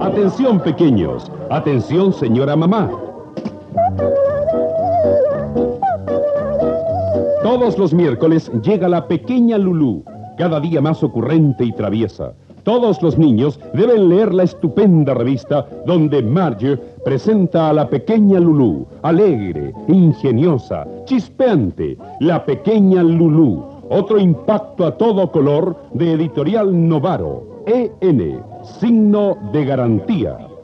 Atención pequeños, atención señora mamá. Todos los miércoles llega la pequeña Lulú, cada día más ocurrente y traviesa. Todos los niños deben leer la estupenda revista donde Marge presenta a la pequeña Lulú, alegre, ingeniosa, chispeante, la pequeña Lulú. Otro impacto a todo color de editorial Novaro, EN, signo de garantía.